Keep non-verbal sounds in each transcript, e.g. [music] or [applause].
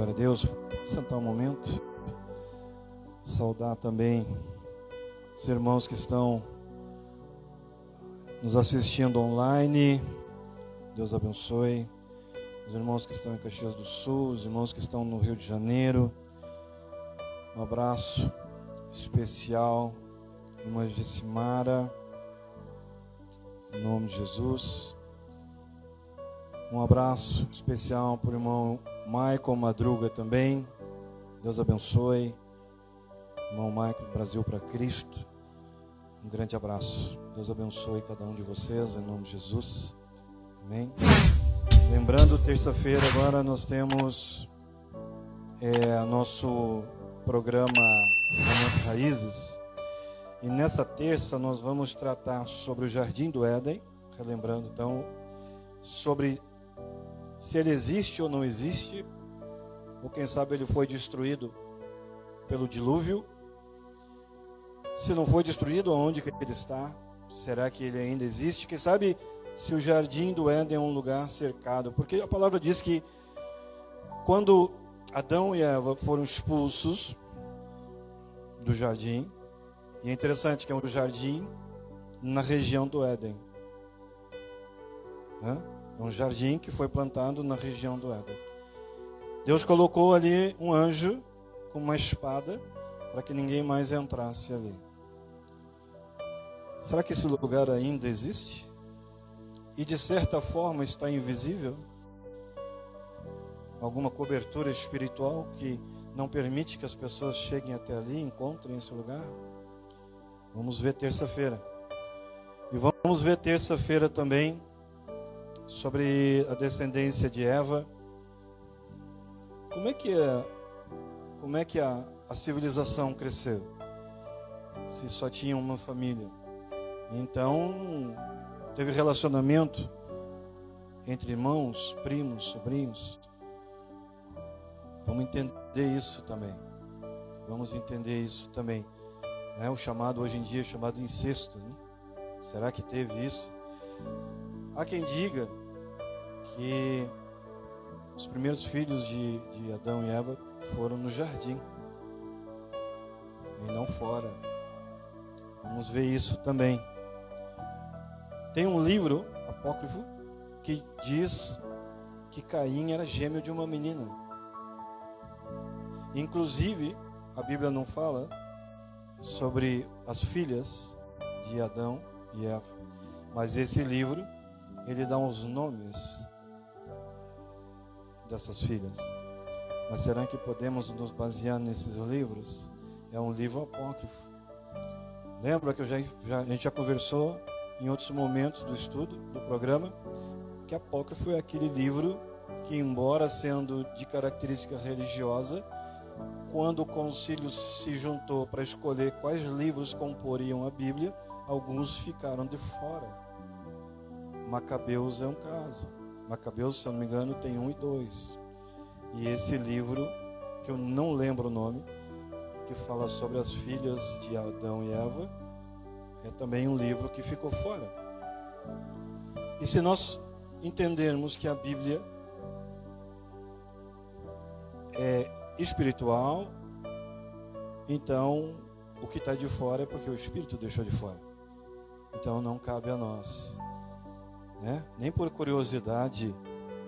Glória a Deus. Sentar um momento. Saudar também os irmãos que estão nos assistindo online. Deus abençoe. Os irmãos que estão em Caxias do Sul, os irmãos que estão no Rio de Janeiro. Um abraço especial, irmã Gessimara, em nome de Jesus. Um abraço especial para o irmão Michael Madruga também. Deus abençoe. Irmão Michael, Brasil para Cristo. Um grande abraço. Deus abençoe cada um de vocês, em nome de Jesus. Amém. Lembrando, terça-feira agora nós temos é, nosso programa Raízes. E nessa terça nós vamos tratar sobre o Jardim do Éden, relembrando então, sobre se ele existe ou não existe, ou quem sabe ele foi destruído pelo dilúvio. Se não foi destruído, onde que ele está? Será que ele ainda existe? Quem sabe se o jardim do Éden é um lugar cercado? Porque a palavra diz que quando Adão e Eva foram expulsos do jardim, e é interessante que é um jardim na região do Éden. Hã? Um jardim que foi plantado na região do Éden. Deus colocou ali um anjo com uma espada para que ninguém mais entrasse ali. Será que esse lugar ainda existe? E de certa forma está invisível? Alguma cobertura espiritual que não permite que as pessoas cheguem até ali encontrem esse lugar? Vamos ver terça-feira. E vamos ver terça-feira também sobre a descendência de Eva. Como é que, é, como é que a, a civilização cresceu? Se só tinha uma família. Então, teve relacionamento entre irmãos, primos, sobrinhos. Vamos entender isso também. Vamos entender isso também. É o chamado hoje em dia chamado incesto. Né? Será que teve isso? Há quem diga que os primeiros filhos de, de Adão e Eva foram no jardim e não fora. Vamos ver isso também. Tem um livro apócrifo que diz que Caim era gêmeo de uma menina. Inclusive, a Bíblia não fala sobre as filhas de Adão e Eva, mas esse livro ele dá os nomes dessas filhas. Mas será que podemos nos basear nesses livros? É um livro apócrifo. Lembra que já, já, a gente já conversou em outros momentos do estudo, do programa, que apócrifo é aquele livro que, embora sendo de característica religiosa, quando o concílio se juntou para escolher quais livros comporiam a Bíblia, alguns ficaram de fora. Macabeus é um caso. Macabeus, se eu não me engano, tem um e dois. E esse livro, que eu não lembro o nome, que fala sobre as filhas de Adão e Eva, é também um livro que ficou fora. E se nós entendermos que a Bíblia é espiritual, então o que está de fora é porque o Espírito deixou de fora. Então não cabe a nós né? nem por curiosidade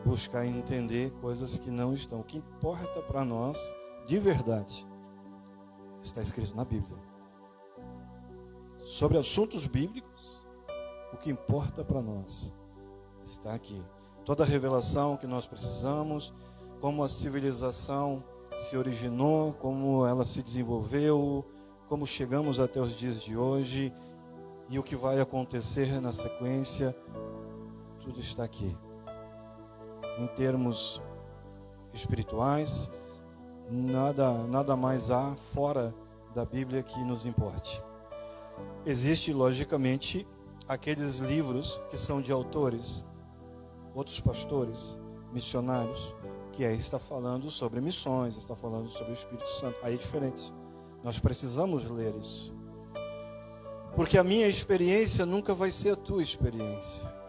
buscar entender coisas que não estão. O que importa para nós, de verdade, está escrito na Bíblia. Sobre assuntos bíblicos, o que importa para nós está aqui. Toda a revelação que nós precisamos, como a civilização se originou, como ela se desenvolveu, como chegamos até os dias de hoje e o que vai acontecer na sequência, tudo está aqui. Em termos espirituais, nada, nada mais há fora da Bíblia que nos importe. Existe, logicamente, aqueles livros que são de autores, outros pastores, missionários, que aí está falando sobre missões, está falando sobre o Espírito Santo. Aí é diferente. Nós precisamos ler isso. Porque a minha experiência nunca vai ser a tua experiência.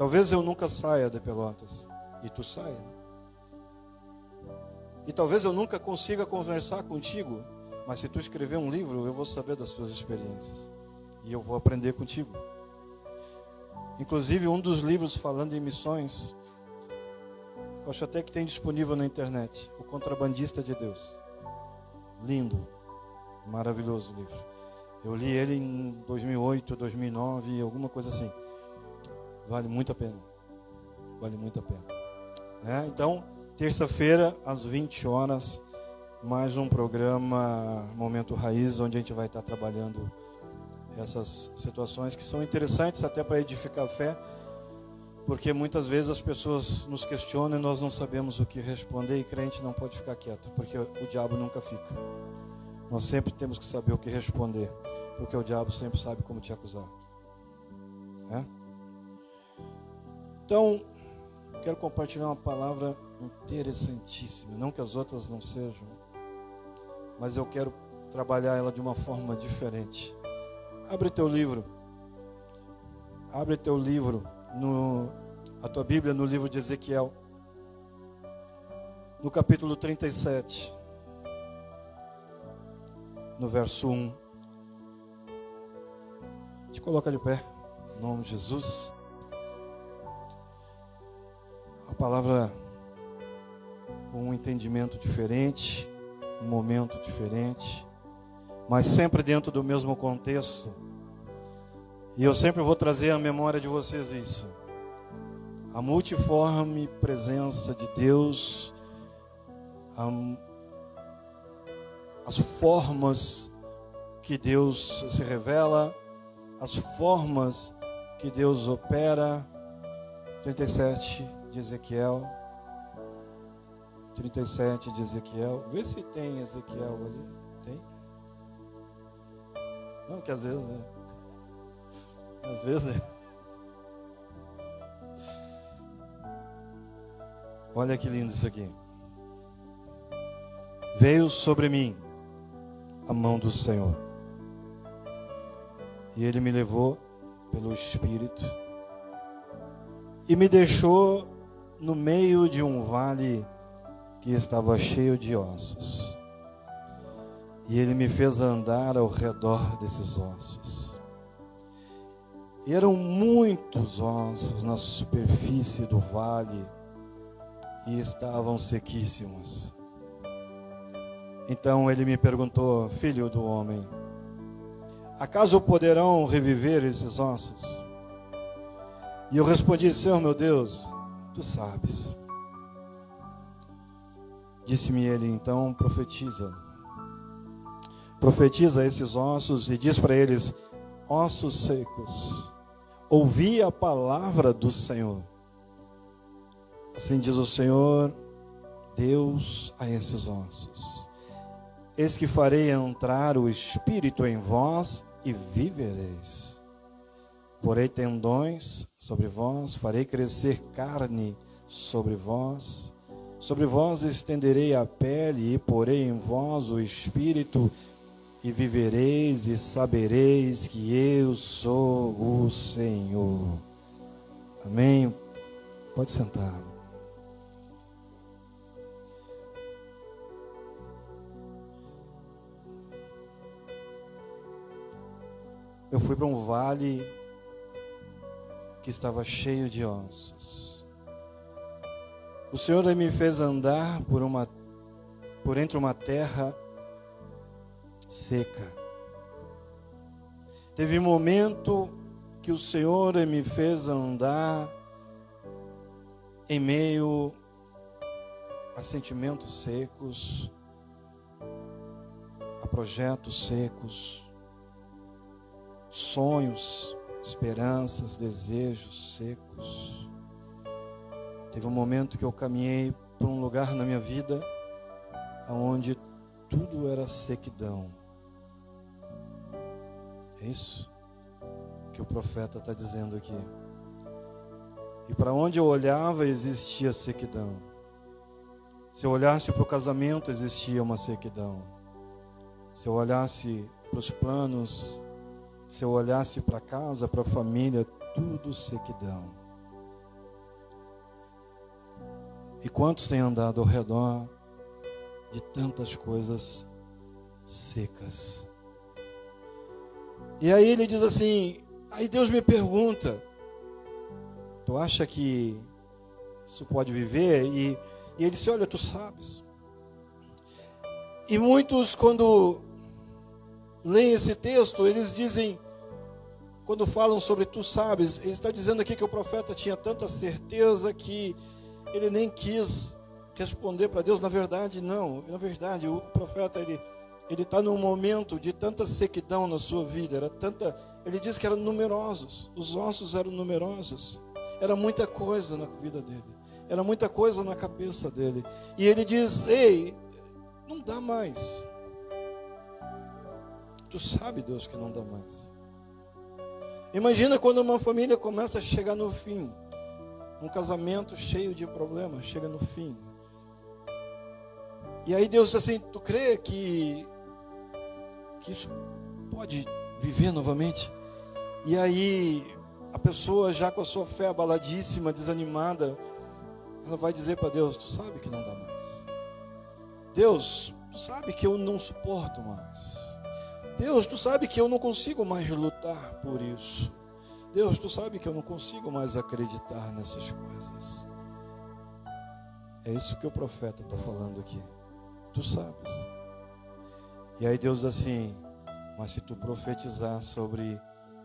Talvez eu nunca saia de Pelotas e tu saia. E talvez eu nunca consiga conversar contigo, mas se tu escrever um livro, eu vou saber das tuas experiências e eu vou aprender contigo. Inclusive, um dos livros falando em missões, acho até que tem disponível na internet, O Contrabandista de Deus. Lindo, maravilhoso livro. Eu li ele em 2008, 2009, alguma coisa assim. Vale muito a pena. Vale muito a pena. É, então, terça-feira, às 20 horas, mais um programa Momento Raiz, onde a gente vai estar trabalhando essas situações que são interessantes até para edificar a fé, porque muitas vezes as pessoas nos questionam e nós não sabemos o que responder e crente não pode ficar quieto, porque o diabo nunca fica. Nós sempre temos que saber o que responder, porque o diabo sempre sabe como te acusar. É? Então, quero compartilhar uma palavra interessantíssima, não que as outras não sejam, mas eu quero trabalhar ela de uma forma diferente. Abre teu livro. Abre teu livro no a tua Bíblia no livro de Ezequiel. No capítulo 37. No verso 1. Te coloca de pé. Em nome de Jesus. Palavra com um entendimento diferente, um momento diferente mas sempre dentro do mesmo contexto. E eu sempre vou trazer à memória de vocês isso. A multiforme presença de Deus, a, as formas que Deus se revela, as formas que Deus opera. 37 de Ezequiel. 37 de Ezequiel. Vê se tem Ezequiel ali. Não, que às vezes, né? Às vezes, né? Olha que lindo isso aqui. Veio sobre mim a mão do Senhor. E ele me levou pelo Espírito e me deixou no meio de um vale que estava cheio de ossos. E ele me fez andar ao redor desses ossos. E eram muitos ossos na superfície do vale e estavam sequíssimos. Então ele me perguntou: Filho do homem, acaso poderão reviver esses ossos? E eu respondi: Senhor meu Deus, tu sabes. Disse-me ele: Então profetiza profetiza esses ossos e diz para eles: ossos secos, ouvi a palavra do Senhor. Assim diz o Senhor, Deus a esses ossos: Eis que farei entrar o espírito em vós e vivereis. Porei tendões sobre vós, farei crescer carne sobre vós. Sobre vós estenderei a pele e porei em vós o espírito e vivereis e sabereis que eu sou o Senhor. Amém? Pode sentar. Eu fui para um vale que estava cheio de ossos. O Senhor me fez andar por uma por entre uma terra seca. Teve momento que o Senhor me fez andar em meio a sentimentos secos, a projetos secos, sonhos, esperanças, desejos secos. Teve um momento que eu caminhei para um lugar na minha vida onde tudo era sequidão. É isso que o profeta está dizendo aqui. E para onde eu olhava existia sequidão. Se eu olhasse para o casamento, existia uma sequidão. Se eu olhasse para os planos, se eu olhasse para casa, para a família, tudo sequidão. E quantos têm andado ao redor de tantas coisas secas. E aí ele diz assim: aí Deus me pergunta, tu acha que isso pode viver? E, e ele disse: olha, tu sabes. E muitos, quando leem esse texto, eles dizem, quando falam sobre tu sabes, ele está dizendo aqui que o profeta tinha tanta certeza que ele nem quis responder para Deus. Na verdade, não. Na verdade, o profeta ele ele está num momento de tanta sequidão na sua vida, era tanta. Ele diz que eram numerosos, os ossos eram numerosos, era muita coisa na vida dele, era muita coisa na cabeça dele. E ele diz: Ei, não dá mais. Tu sabe, Deus, que não dá mais. Imagina quando uma família começa a chegar no fim, um casamento cheio de problemas chega no fim. E aí Deus diz assim: Tu crê que que isso pode viver novamente. E aí, a pessoa já com a sua fé abaladíssima, desanimada, ela vai dizer para Deus: Tu sabe que não dá mais. Deus, tu sabe que eu não suporto mais. Deus, tu sabe que eu não consigo mais lutar por isso. Deus, tu sabe que eu não consigo mais acreditar nessas coisas. É isso que o profeta está falando aqui. Tu sabes. E aí Deus assim: Mas se tu profetizar sobre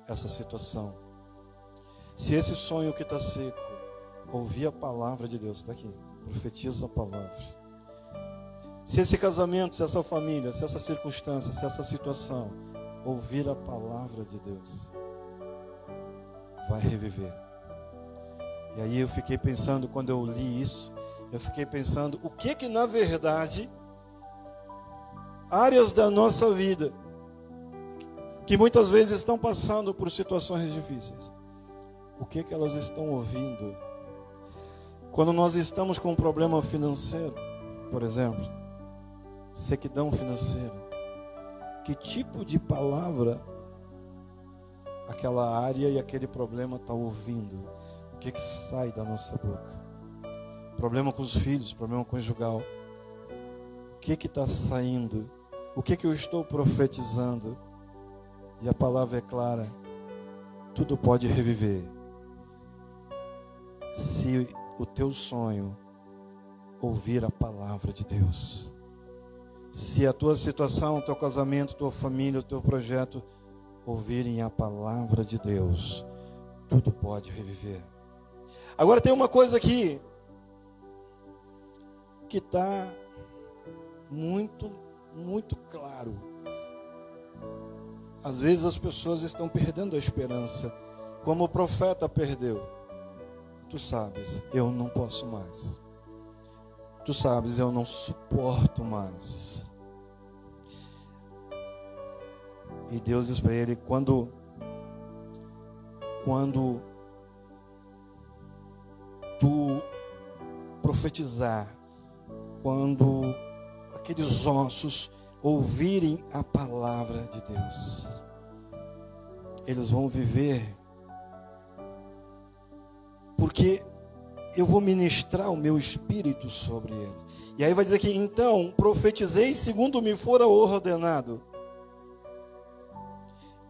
essa situação, se esse sonho que está seco, ouvir a palavra de Deus, está aqui, profetiza a palavra. Se esse casamento, se essa família, se essa circunstância, se essa situação, ouvir a palavra de Deus, vai reviver. E aí eu fiquei pensando, quando eu li isso, eu fiquei pensando, o que que na verdade áreas da nossa vida que muitas vezes estão passando por situações difíceis. O que que elas estão ouvindo? Quando nós estamos com um problema financeiro, por exemplo, sequidão financeira, que tipo de palavra aquela área e aquele problema está ouvindo? O que que sai da nossa boca? Problema com os filhos, problema conjugal. O que está saindo? O que, que eu estou profetizando? E a palavra é clara: tudo pode reviver. Se o teu sonho ouvir a palavra de Deus. Se a tua situação, o teu casamento, tua família, o teu projeto ouvirem a palavra de Deus, tudo pode reviver. Agora tem uma coisa aqui que está muito muito claro. Às vezes as pessoas estão perdendo a esperança, como o profeta perdeu. Tu sabes, eu não posso mais. Tu sabes, eu não suporto mais. E Deus diz para ele: quando, quando tu profetizar, quando aqueles ossos ouvirem a palavra de Deus. Eles vão viver, porque eu vou ministrar o meu espírito sobre eles. E aí vai dizer que então profetizei segundo me fora ordenado.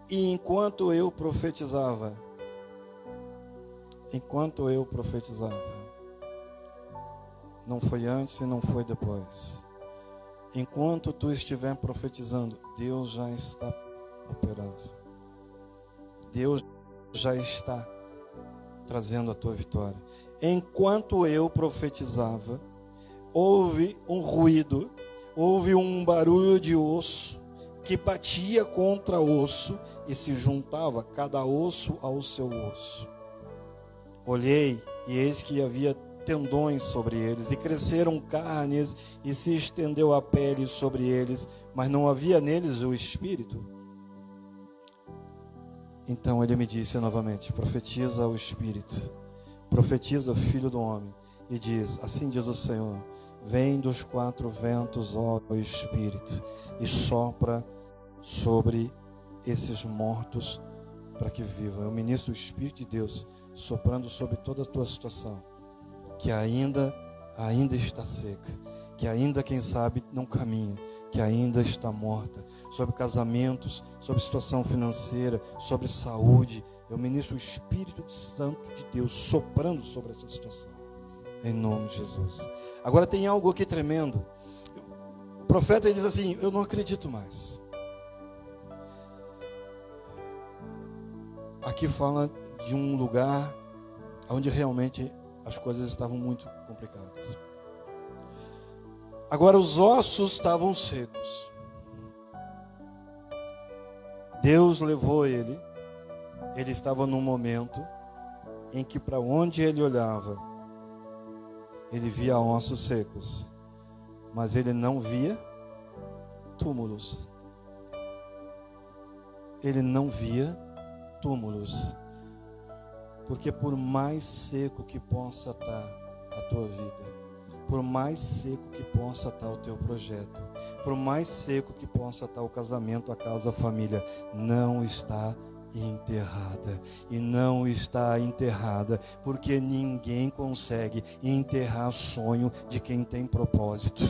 E enquanto eu profetizava, enquanto eu profetizava, não foi antes e não foi depois. Enquanto tu estiver profetizando, Deus já está operando. Deus já está trazendo a tua vitória. Enquanto eu profetizava, houve um ruído, houve um barulho de osso que batia contra osso e se juntava cada osso ao seu osso. Olhei e eis que havia tendões sobre eles, e cresceram carnes, e se estendeu a pele sobre eles, mas não havia neles o espírito. Então ele me disse novamente: profetiza o espírito, profetiza, filho do homem, e diz: Assim diz o Senhor: Vem dos quatro ventos, ó Espírito, e sopra sobre esses mortos para que vivam. Eu ministro o Espírito de Deus soprando sobre toda a tua situação que ainda ainda está seca. que ainda, quem sabe, não caminha, que ainda está morta, sobre casamentos, sobre situação financeira, sobre saúde. Eu ministro o Espírito Santo de Deus soprando sobre essa situação, em nome de Jesus. Agora tem algo aqui tremendo. O profeta diz assim: Eu não acredito mais. Aqui fala de um lugar onde realmente as coisas estavam muito complicadas. Agora os ossos estavam secos. Deus levou ele. Ele estava num momento em que para onde ele olhava, ele via ossos secos, mas ele não via túmulos. Ele não via túmulos. Porque por mais seco que possa estar a tua vida, por mais seco que possa estar o teu projeto, por mais seco que possa estar o casamento, a casa, a família, não está enterrada. E não está enterrada porque ninguém consegue enterrar sonho de quem tem propósito.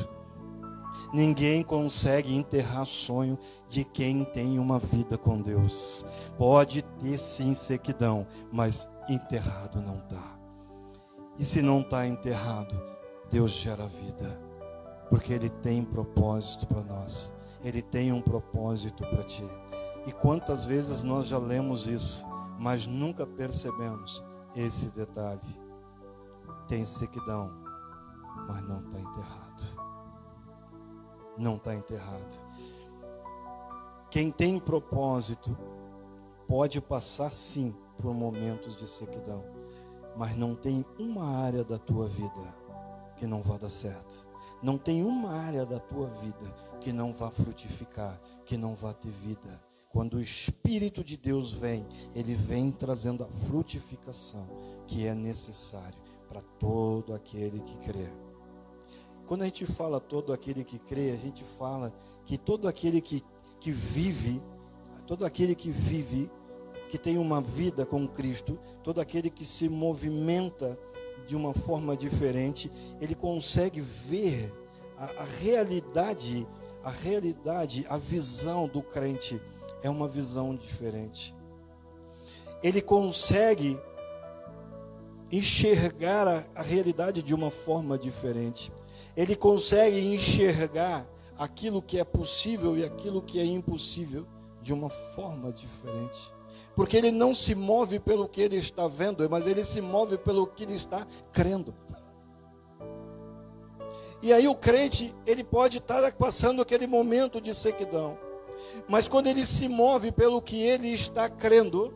Ninguém consegue enterrar sonho de quem tem uma vida com Deus. Pode ter sim sequidão, mas enterrado não está. E se não está enterrado, Deus gera vida, porque Ele tem propósito para nós. Ele tem um propósito para ti. E quantas vezes nós já lemos isso, mas nunca percebemos esse detalhe. Tem sequidão, mas não está enterrado não está enterrado. Quem tem propósito pode passar sim por momentos de sequidão, mas não tem uma área da tua vida que não vá dar certo. Não tem uma área da tua vida que não vá frutificar, que não vá ter vida. Quando o Espírito de Deus vem, ele vem trazendo a frutificação que é necessário para todo aquele que crê. Quando a gente fala todo aquele que crê, a gente fala que todo aquele que, que vive, todo aquele que vive, que tem uma vida com Cristo, todo aquele que se movimenta de uma forma diferente, ele consegue ver a, a realidade, a realidade, a visão do crente é uma visão diferente. Ele consegue enxergar a, a realidade de uma forma diferente ele consegue enxergar aquilo que é possível e aquilo que é impossível de uma forma diferente. Porque ele não se move pelo que ele está vendo, mas ele se move pelo que ele está crendo. E aí o crente, ele pode estar passando aquele momento de sequidão. Mas quando ele se move pelo que ele está crendo,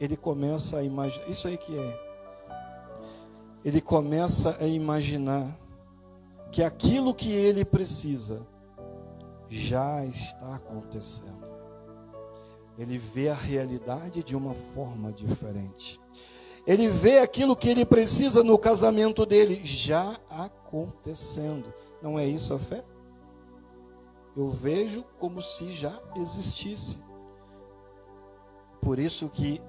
ele começa a imaginar. Isso aí que é ele começa a imaginar que aquilo que ele precisa já está acontecendo. Ele vê a realidade de uma forma diferente. Ele vê aquilo que ele precisa no casamento dele já acontecendo. Não é isso a fé? Eu vejo como se já existisse. Por isso que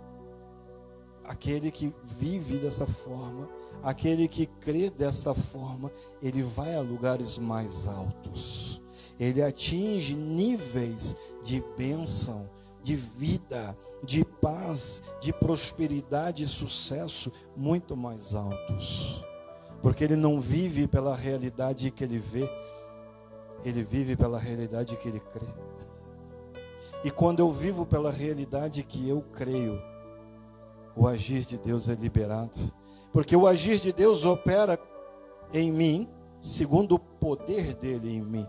aquele que vive dessa forma, Aquele que crê dessa forma, ele vai a lugares mais altos. Ele atinge níveis de bênção, de vida, de paz, de prosperidade e sucesso muito mais altos. Porque ele não vive pela realidade que ele vê, ele vive pela realidade que ele crê. E quando eu vivo pela realidade que eu creio, o agir de Deus é liberado porque o agir de Deus opera em mim, segundo o poder dele em mim.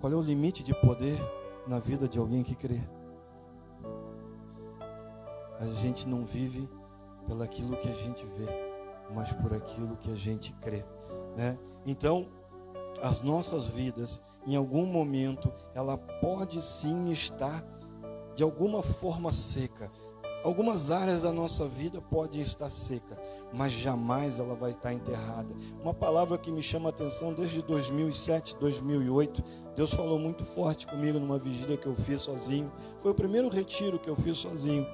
Qual é o limite de poder na vida de alguém que crê? A gente não vive pelo aquilo que a gente vê, mas por aquilo que a gente crê, né? Então, as nossas vidas, em algum momento, ela pode sim estar de alguma forma seca, Algumas áreas da nossa vida podem estar secas, mas jamais ela vai estar enterrada. Uma palavra que me chama a atenção desde 2007, 2008, Deus falou muito forte comigo numa vigília que eu fiz sozinho. Foi o primeiro retiro que eu fiz sozinho.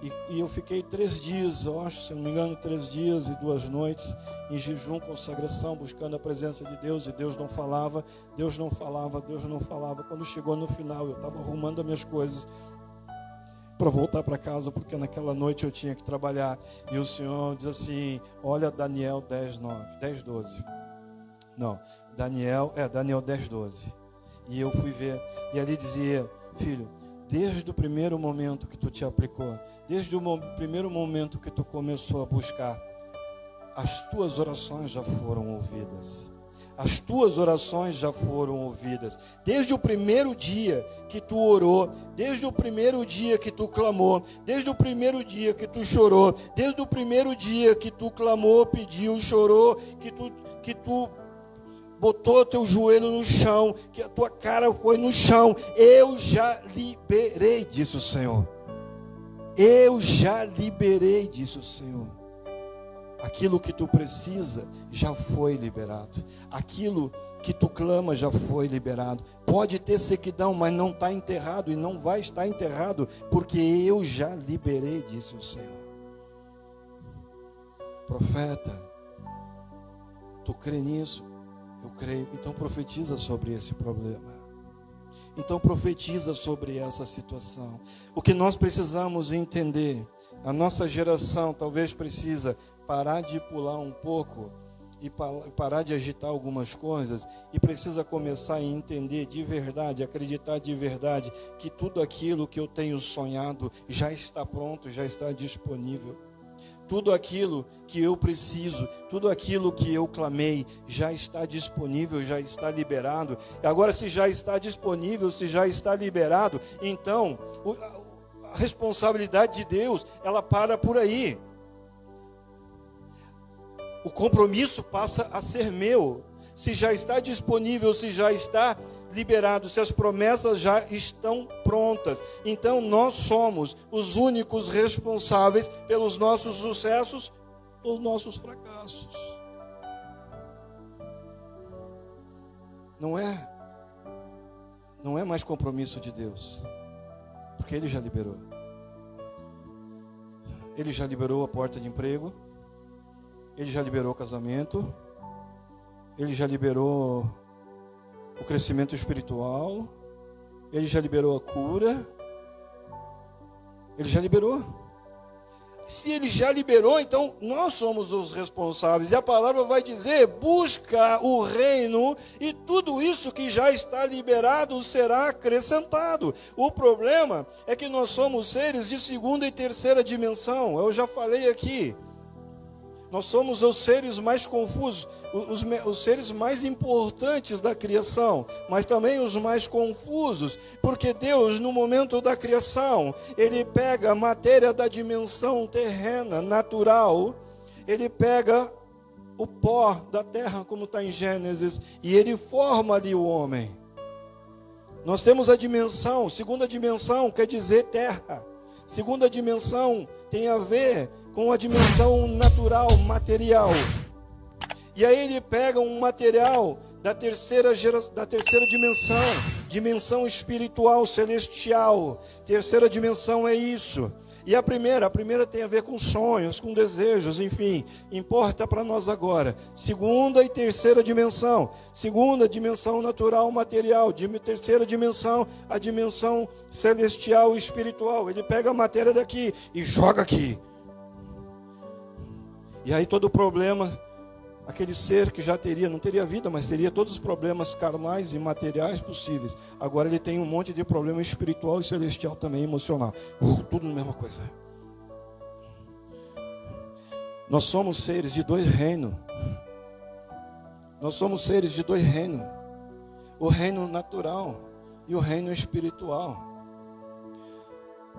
E, e, eu fiquei três dias, eu acho, se não me engano, três dias e duas noites em jejum, consagração, buscando a presença de Deus. E Deus não falava, Deus não falava, Deus não falava. Quando chegou no final, eu estava arrumando as minhas coisas para voltar para casa, porque naquela noite eu tinha que trabalhar. E o Senhor diz assim: Olha, Daniel 10, 9, 10, 12. Não, Daniel, é Daniel 10, 12. E eu fui ver, e ali dizia: Filho, desde o primeiro momento que tu te aplicou, Desde o primeiro momento que tu começou a buscar, as tuas orações já foram ouvidas. As tuas orações já foram ouvidas. Desde o primeiro dia que tu orou, desde o primeiro dia que tu clamou, desde o primeiro dia que tu chorou, desde o primeiro dia que tu clamou, pediu, chorou, que tu que tu botou teu joelho no chão, que a tua cara foi no chão, eu já liberei disso, Senhor. Eu já liberei disso, Senhor. Aquilo que tu precisa já foi liberado. Aquilo que tu clama já foi liberado. Pode ter sequidão, mas não está enterrado e não vai estar enterrado, porque eu já liberei disso, Senhor. Profeta, tu crê nisso? Creio. Então profetiza sobre esse problema. Então profetiza sobre essa situação. O que nós precisamos entender, a nossa geração talvez precisa parar de pular um pouco e parar de agitar algumas coisas e precisa começar a entender de verdade, acreditar de verdade que tudo aquilo que eu tenho sonhado já está pronto, já está disponível tudo aquilo que eu preciso, tudo aquilo que eu clamei, já está disponível, já está liberado. Agora, se já está disponível, se já está liberado, então a responsabilidade de Deus, ela para por aí. O compromisso passa a ser meu. Se já está disponível, se já está liberado, se as promessas já estão prontas. Então nós somos os únicos responsáveis pelos nossos sucessos ou nossos fracassos. Não é não é mais compromisso de Deus, porque ele já liberou. Ele já liberou a porta de emprego, ele já liberou o casamento, ele já liberou o crescimento espiritual, ele já liberou a cura, ele já liberou. Se ele já liberou, então nós somos os responsáveis. E a palavra vai dizer: busca o reino, e tudo isso que já está liberado será acrescentado. O problema é que nós somos seres de segunda e terceira dimensão. Eu já falei aqui. Nós somos os seres mais confusos, os, os, seres mais importantes da criação, mas também os mais confusos, porque Deus, no momento da criação, Ele pega a matéria da dimensão terrena, natural, Ele pega o pó da terra, como está em Gênesis, e Ele forma ali o homem. Nós temos a dimensão, segunda dimensão quer dizer terra, segunda dimensão tem a ver com a dimensão natural, material. E aí ele pega um material da terceira, gera, da terceira dimensão, dimensão espiritual, celestial. Terceira dimensão é isso. E a primeira, a primeira tem a ver com sonhos, com desejos, enfim, importa para nós agora. Segunda e terceira dimensão. Segunda, dimensão natural, material. Terceira dimensão, a dimensão celestial espiritual. Ele pega a matéria daqui e joga aqui. E aí todo o problema, aquele ser que já teria, não teria vida, mas teria todos os problemas carnais e materiais possíveis. Agora ele tem um monte de problema espiritual e celestial também, emocional. Uh, tudo na mesma coisa. Nós somos seres de dois reinos. Nós somos seres de dois reinos. O reino natural e o reino espiritual.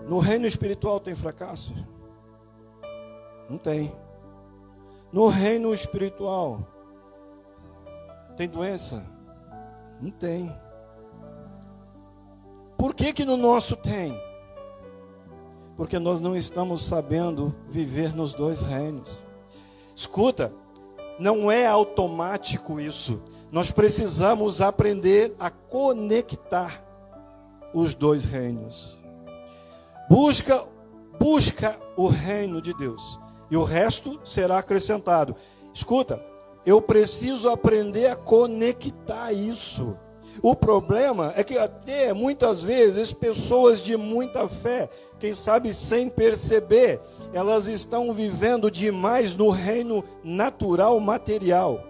No reino espiritual tem fracasso? Não tem. No reino espiritual, tem doença? Não tem. Por que que no nosso tem? Porque nós não estamos sabendo viver nos dois reinos. Escuta, não é automático isso. Nós precisamos aprender a conectar os dois reinos. Busca busca o reino de Deus e o resto será acrescentado. Escuta, eu preciso aprender a conectar isso. O problema é que até muitas vezes pessoas de muita fé, quem sabe sem perceber, elas estão vivendo demais no reino natural material.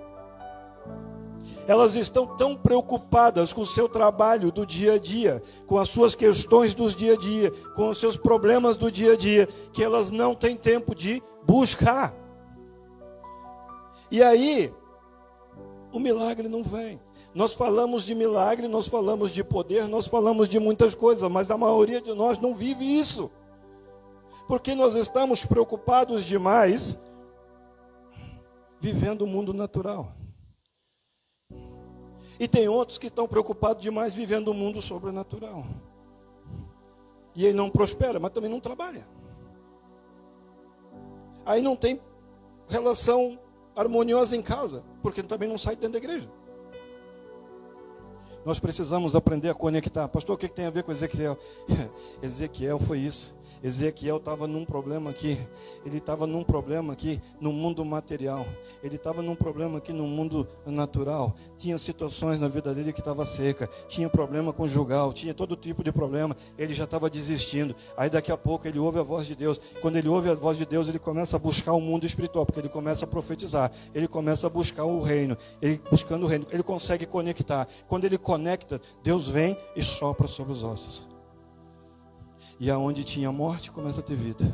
Elas estão tão preocupadas com o seu trabalho do dia a dia, com as suas questões do dia a dia, com os seus problemas do dia a dia, que elas não têm tempo de buscar. E aí, o milagre não vem. Nós falamos de milagre, nós falamos de poder, nós falamos de muitas coisas, mas a maioria de nós não vive isso. Porque nós estamos preocupados demais vivendo o mundo natural. E tem outros que estão preocupados demais vivendo o mundo sobrenatural. E ele não prospera, mas também não trabalha. Aí não tem relação harmoniosa em casa, porque também não sai dentro da igreja. Nós precisamos aprender a conectar. Pastor, o que tem a ver com Ezequiel? [laughs] Ezequiel foi isso. Ezequiel estava num problema aqui, ele estava num problema aqui no mundo material, ele estava num problema aqui no mundo natural. Tinha situações na vida dele que estava seca, tinha problema conjugal, tinha todo tipo de problema. Ele já estava desistindo. Aí daqui a pouco ele ouve a voz de Deus. Quando ele ouve a voz de Deus, ele começa a buscar o mundo espiritual, porque ele começa a profetizar, ele começa a buscar o reino, ele buscando o reino, ele consegue conectar. Quando ele conecta, Deus vem e sopra sobre os ossos. E aonde tinha morte, começa a ter vida.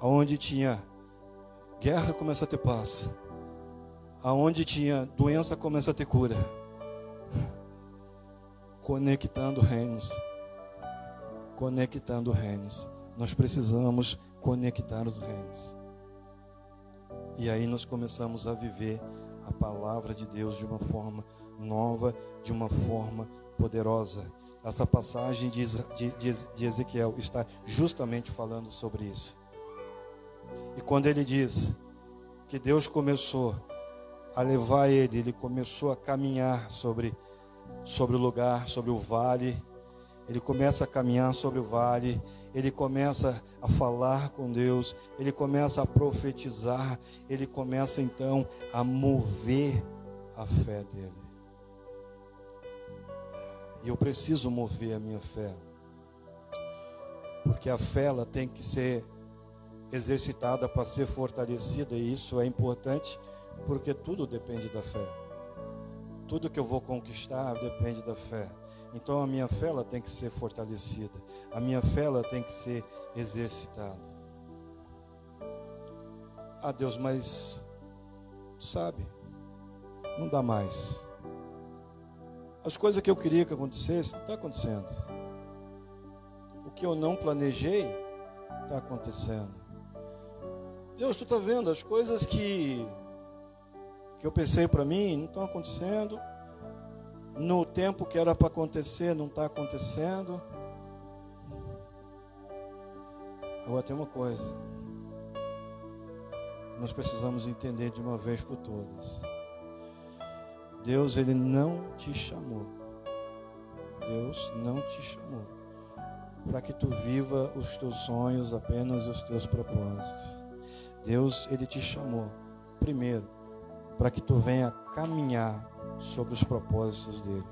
Aonde tinha guerra, começa a ter paz. Aonde tinha doença, começa a ter cura. Conectando reinos. Conectando reinos. Nós precisamos conectar os reinos. E aí nós começamos a viver a palavra de Deus de uma forma nova, de uma forma poderosa. Essa passagem de, de, de Ezequiel está justamente falando sobre isso. E quando ele diz que Deus começou a levar ele, ele começou a caminhar sobre, sobre o lugar, sobre o vale, ele começa a caminhar sobre o vale, ele começa a falar com Deus, ele começa a profetizar, ele começa então a mover a fé dele. E eu preciso mover a minha fé. Porque a fé ela tem que ser exercitada para ser fortalecida e isso é importante porque tudo depende da fé. Tudo que eu vou conquistar depende da fé. Então a minha fé ela tem que ser fortalecida. A minha fé ela tem que ser exercitada. Ah, Deus, mas sabe, não dá mais. As coisas que eu queria que acontecesse, está acontecendo. O que eu não planejei, está acontecendo. Deus, tu está vendo, as coisas que, que eu pensei para mim não estão acontecendo. No tempo que era para acontecer, não está acontecendo. Agora tem uma coisa. Nós precisamos entender de uma vez por todas. Deus, Ele não te chamou. Deus não te chamou para que tu viva os teus sonhos apenas os teus propósitos. Deus, Ele te chamou, primeiro, para que tu venha caminhar sobre os propósitos dele.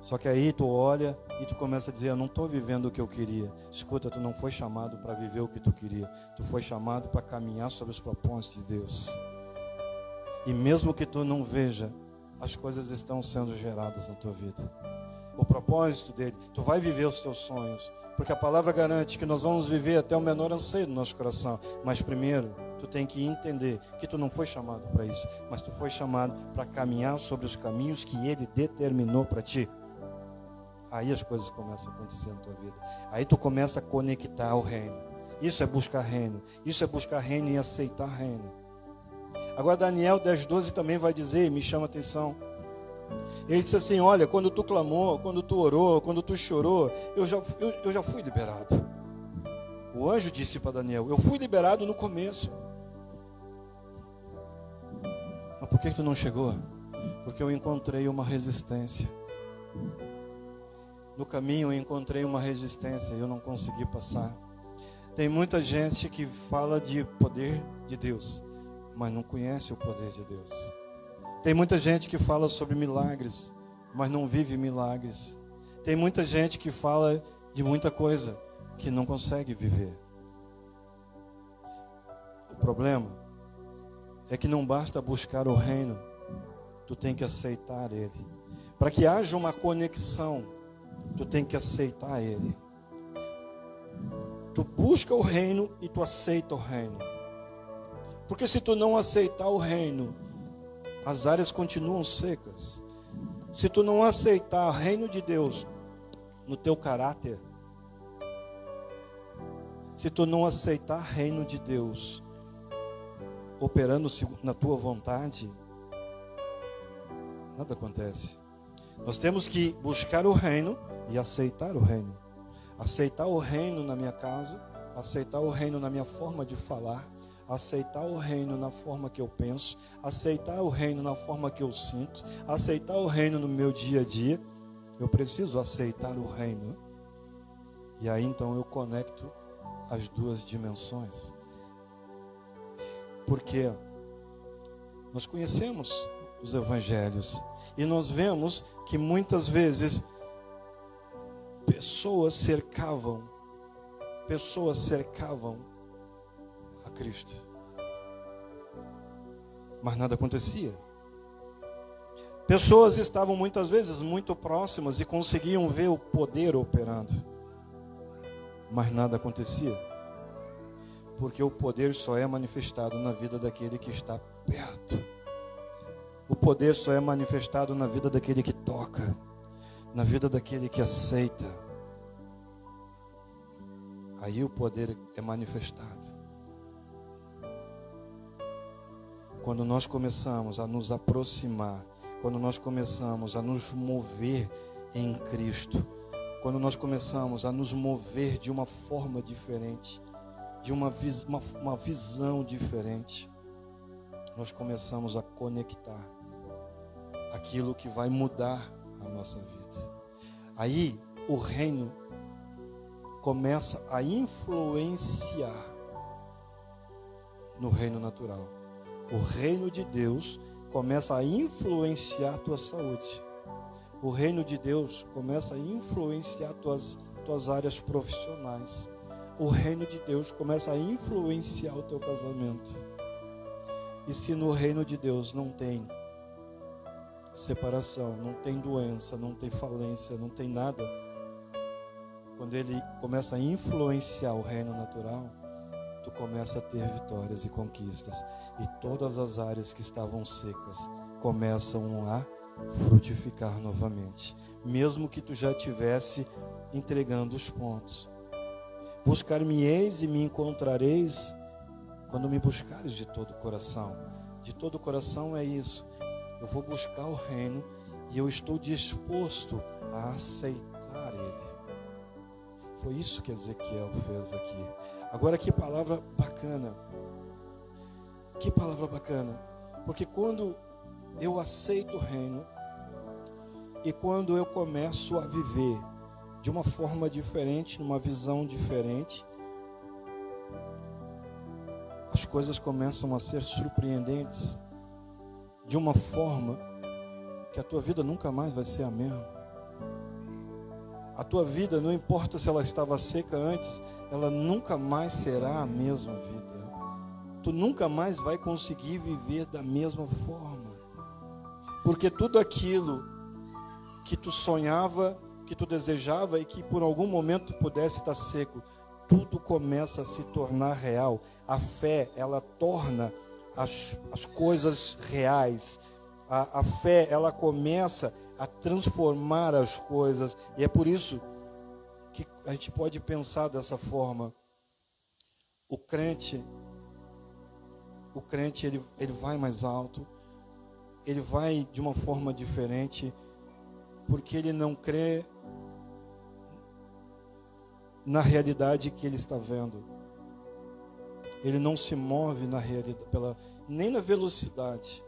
Só que aí tu olha e tu começa a dizer: Eu não estou vivendo o que eu queria. Escuta, tu não foi chamado para viver o que tu queria. Tu foi chamado para caminhar sobre os propósitos de Deus. E mesmo que tu não veja, as coisas estão sendo geradas na tua vida. O propósito dele, tu vai viver os teus sonhos, porque a palavra garante que nós vamos viver até o menor anseio do nosso coração. Mas primeiro, tu tem que entender que tu não foi chamado para isso, mas tu foi chamado para caminhar sobre os caminhos que ele determinou para ti. Aí as coisas começam a acontecer na tua vida. Aí tu começa a conectar ao reino. Isso é buscar reino. Isso é buscar reino e aceitar reino. Agora Daniel 10:12 também vai dizer, me chama a atenção. Ele disse assim: Olha, quando tu clamou, quando tu orou, quando tu chorou, eu já, eu, eu já fui liberado. O anjo disse para Daniel: Eu fui liberado no começo. Mas por que tu não chegou? Porque eu encontrei uma resistência. no caminho eu encontrei uma resistência e eu não consegui passar. Tem muita gente que fala de poder de Deus, mas não conhece o poder de Deus. Tem muita gente que fala sobre milagres, mas não vive milagres. Tem muita gente que fala de muita coisa que não consegue viver. O problema é que não basta buscar o reino, tu tem que aceitar ele. Para que haja uma conexão, tu tem que aceitar ele. Tu busca o reino e tu aceita o reino. Porque se tu não aceitar o reino, as áreas continuam secas. Se tu não aceitar o reino de Deus no teu caráter, se tu não aceitar o reino de Deus operando na tua vontade, nada acontece. Nós temos que buscar o reino e aceitar o reino aceitar o reino na minha casa, aceitar o reino na minha forma de falar, aceitar o reino na forma que eu penso, aceitar o reino na forma que eu sinto, aceitar o reino no meu dia a dia. Eu preciso aceitar o reino. E aí então eu conecto as duas dimensões. Porque nós conhecemos os evangelhos e nós vemos que muitas vezes pessoas cercavam, pessoas cercavam Cristo. Mas nada acontecia. Pessoas estavam muitas vezes muito próximas e conseguiam ver o poder operando. Mas nada acontecia. Porque o poder só é manifestado na vida daquele que está perto. O poder só é manifestado na vida daquele que toca na vida daquele que aceita, aí o poder é manifestado. Quando nós começamos a nos aproximar, quando nós começamos a nos mover em Cristo, quando nós começamos a nos mover de uma forma diferente, de uma, vis uma, uma visão diferente, nós começamos a conectar aquilo que vai mudar a nossa vida. Aí o reino começa a influenciar no reino natural. O reino de Deus começa a influenciar a tua saúde. O reino de Deus começa a influenciar tuas, tuas áreas profissionais. O reino de Deus começa a influenciar o teu casamento. E se no reino de Deus não tem separação, não tem doença, não tem falência, não tem nada. Quando ele começa a influenciar o reino natural, tu começa a ter vitórias e conquistas. E todas as áreas que estavam secas começam a frutificar novamente. Mesmo que tu já tivesse entregando os pontos. Buscar-me-eis e me encontrareis quando me buscares de todo o coração. De todo o coração é isso eu vou buscar o reino e eu estou disposto a aceitar ele. Foi isso que Ezequiel fez aqui. Agora que palavra bacana. Que palavra bacana. Porque quando eu aceito o reino e quando eu começo a viver de uma forma diferente, numa visão diferente, as coisas começam a ser surpreendentes de uma forma que a tua vida nunca mais vai ser a mesma. A tua vida, não importa se ela estava seca antes, ela nunca mais será a mesma vida. Tu nunca mais vai conseguir viver da mesma forma. Porque tudo aquilo que tu sonhava, que tu desejava e que por algum momento pudesse estar seco, tudo começa a se tornar real. A fé, ela torna as, as coisas reais. A, a fé, ela começa a transformar as coisas. E é por isso que a gente pode pensar dessa forma. O crente, o crente ele, ele vai mais alto, ele vai de uma forma diferente, porque ele não crê na realidade que ele está vendo. Ele não se move na realidade, pela, nem na velocidade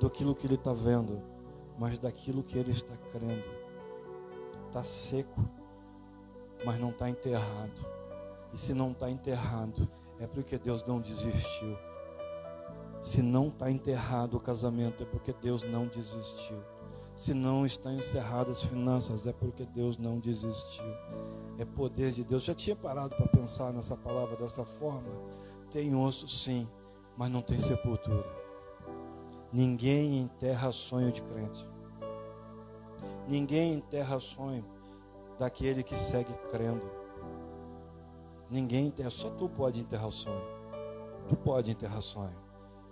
daquilo que ele está vendo, mas daquilo que ele está crendo. está seco, mas não está enterrado. E se não está enterrado, é porque Deus não desistiu. Se não está enterrado o casamento, é porque Deus não desistiu. Se não está encerradas as finanças, é porque Deus não desistiu. É poder de Deus. Já tinha parado para pensar nessa palavra dessa forma? Tem osso, sim, mas não tem sepultura. Ninguém enterra sonho de crente. Ninguém enterra sonho daquele que segue crendo. Ninguém enterra, só tu pode enterrar o sonho. Tu pode enterrar sonho.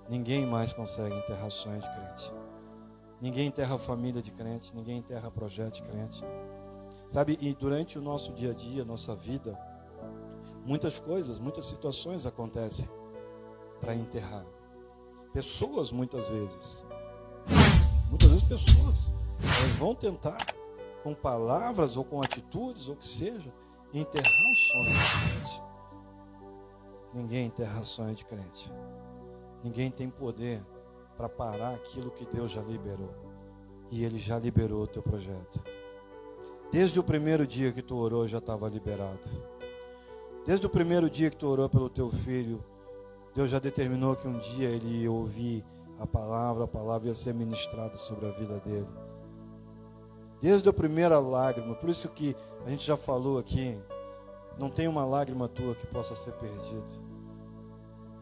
Ninguém mais consegue enterrar sonho de crente. Ninguém enterra família de crente, ninguém enterra projeto de crente. Sabe, e durante o nosso dia a dia, nossa vida, muitas coisas, muitas situações acontecem para enterrar. Pessoas, muitas vezes, muitas vezes pessoas, elas vão tentar, com palavras ou com atitudes, ou que seja, enterrar o sonho de crente. Ninguém enterra sonho de crente. Ninguém tem poder para parar aquilo que Deus já liberou. E Ele já liberou o teu projeto. Desde o primeiro dia que tu orou, já estava liberado. Desde o primeiro dia que tu orou pelo teu filho, Deus já determinou que um dia ele ia ouvir a palavra, a palavra ia ser ministrada sobre a vida dele. Desde a primeira lágrima, por isso que a gente já falou aqui, não tem uma lágrima tua que possa ser perdida.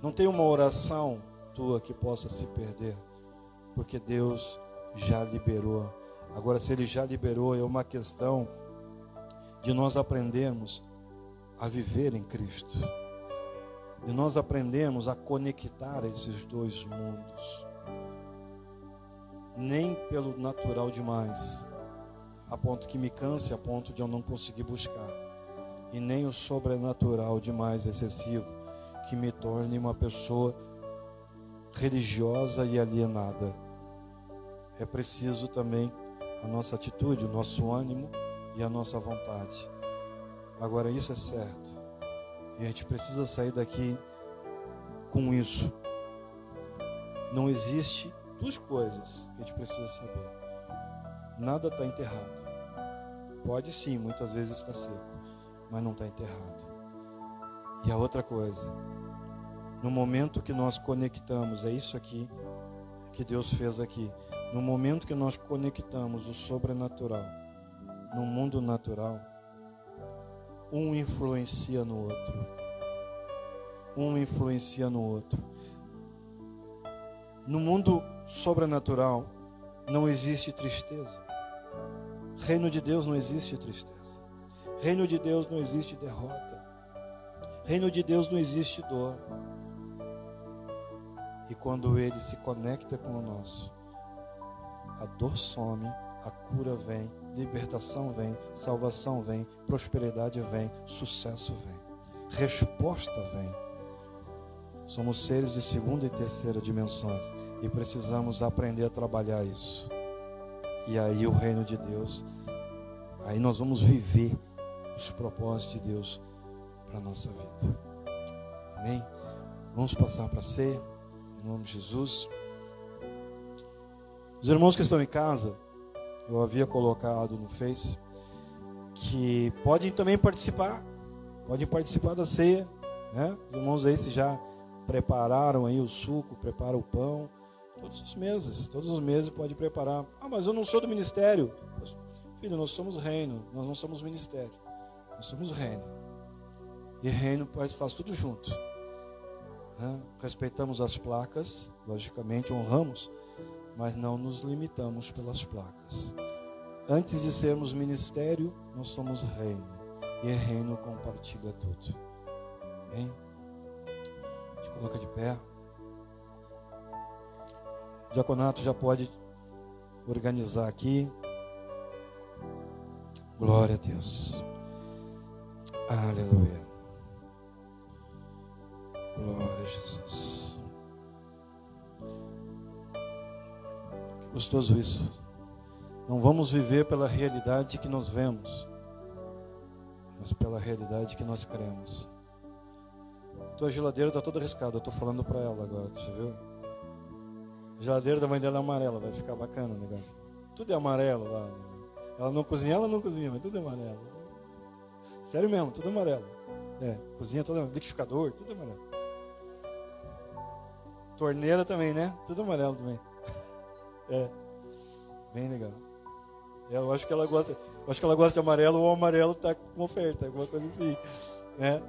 Não tem uma oração tua que possa se perder, porque Deus já liberou. Agora, se Ele já liberou, é uma questão de nós aprendermos a viver em Cristo, e nós aprendemos a conectar esses dois mundos, nem pelo natural demais, a ponto que me canse, a ponto de eu não conseguir buscar, e nem o sobrenatural demais excessivo, que me torne uma pessoa religiosa e alienada. É preciso também a nossa atitude, o nosso ânimo e a nossa vontade. Agora, isso é certo. E a gente precisa sair daqui com isso. Não existe duas coisas que a gente precisa saber. Nada está enterrado. Pode sim, muitas vezes está seco, mas não está enterrado. E a outra coisa, no momento que nós conectamos, é isso aqui que Deus fez aqui. No momento que nós conectamos o sobrenatural no mundo natural, um influencia no outro. Um influencia no outro. No mundo sobrenatural não existe tristeza. Reino de Deus não existe tristeza. Reino de Deus não existe derrota. Reino de Deus não existe dor. E quando ele se conecta com o nosso, a dor some, a cura vem, libertação vem, salvação vem, prosperidade vem, sucesso vem, resposta vem. Somos seres de segunda e terceira dimensões e precisamos aprender a trabalhar isso. E aí o reino de Deus, aí nós vamos viver os propósitos de Deus para a nossa vida. Amém? Vamos passar para ser. Em nome de Jesus. Os irmãos que estão em casa, eu havia colocado no Face, que podem também participar, podem participar da ceia. Né? Os irmãos aí se já prepararam aí o suco, preparam o pão. Todos os meses, todos os meses pode preparar. Ah, mas eu não sou do ministério. Filho, nós somos reino, nós não somos ministério. Nós somos reino. E reino faz tudo junto. Respeitamos as placas, logicamente honramos, mas não nos limitamos pelas placas. Antes de sermos ministério, nós somos reino. E reino compartilha tudo. Amém? A gente coloca de pé. O diaconato já pode organizar aqui. Glória a Deus. Aleluia. Glória a Jesus. Que gostoso isso. Não vamos viver pela realidade que nós vemos, mas pela realidade que nós cremos. Tua geladeira está toda arriscada, eu estou falando para ela agora, você viu? Geladeira da mãe dela é amarela, vai ficar bacana o negócio. Tudo é amarelo lá. Né? Ela não cozinha, ela não cozinha, mas tudo é amarelo. Sério mesmo, tudo amarelo. É, cozinha toda, liquidificador, tudo amarelo. Torneira também, né? Tudo amarelo também. [laughs] É. Bem legal. É, eu acho que ela gosta, acho que ela gosta de amarelo ou amarelo está com oferta, alguma coisa assim, né?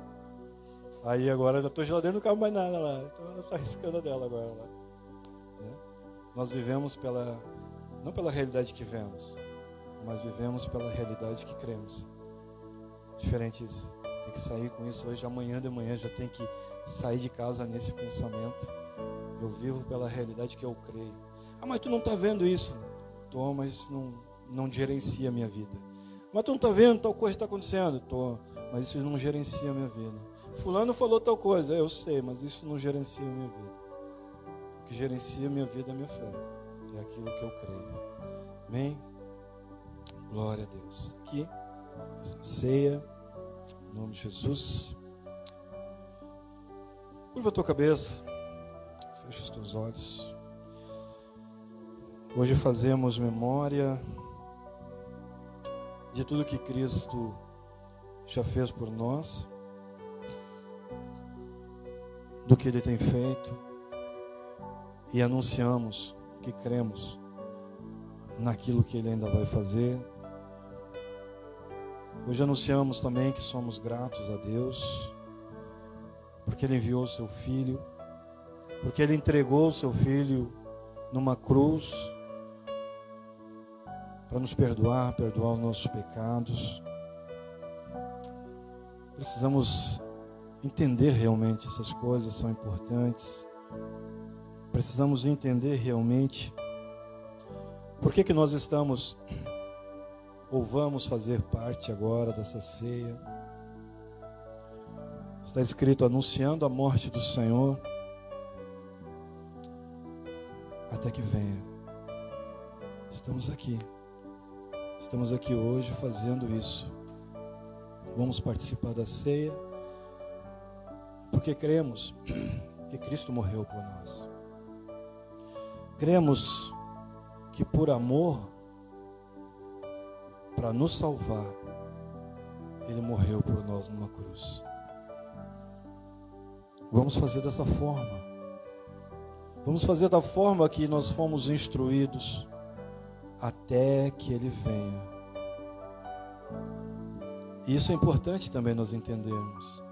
Aí agora a tua geladeira não cabe mais nada lá, então ela está arriscando dela agora lá. Nós vivemos pela, não pela realidade que vemos, mas vivemos pela realidade que cremos. Diferente isso. Tem que sair com isso hoje, amanhã de manhã já tem que sair de casa nesse pensamento. Eu vivo pela realidade que eu creio. Ah, mas tu não está vendo isso. Tô, mas não, não gerencia a minha vida. Mas tu não está vendo tal coisa está acontecendo. Tô, mas isso não gerencia a minha vida. Fulano falou tal coisa. Eu sei, mas isso não gerencia a minha vida. Que gerencia minha vida minha fé. É aquilo que eu creio. Amém? Glória a Deus. Aqui, ceia. Em nome de Jesus. Curva a tua cabeça. Fecha os teus olhos. Hoje fazemos memória de tudo que Cristo já fez por nós, do que Ele tem feito, e anunciamos que cremos naquilo que Ele ainda vai fazer Hoje anunciamos também que somos gratos a Deus, porque Ele enviou o seu Filho, porque Ele entregou o seu Filho numa cruz para nos perdoar, perdoar os nossos pecados. Precisamos entender realmente essas coisas são importantes. Precisamos entender realmente por que, que nós estamos ou vamos fazer parte agora dessa ceia. Está escrito anunciando a morte do Senhor até que venha. Estamos aqui. Estamos aqui hoje fazendo isso. Vamos participar da ceia porque cremos que Cristo morreu por nós. Cremos que por amor para nos salvar, Ele morreu por nós numa cruz. Vamos fazer dessa forma. Vamos fazer da forma que nós fomos instruídos até que Ele venha. Isso é importante também nós entendermos.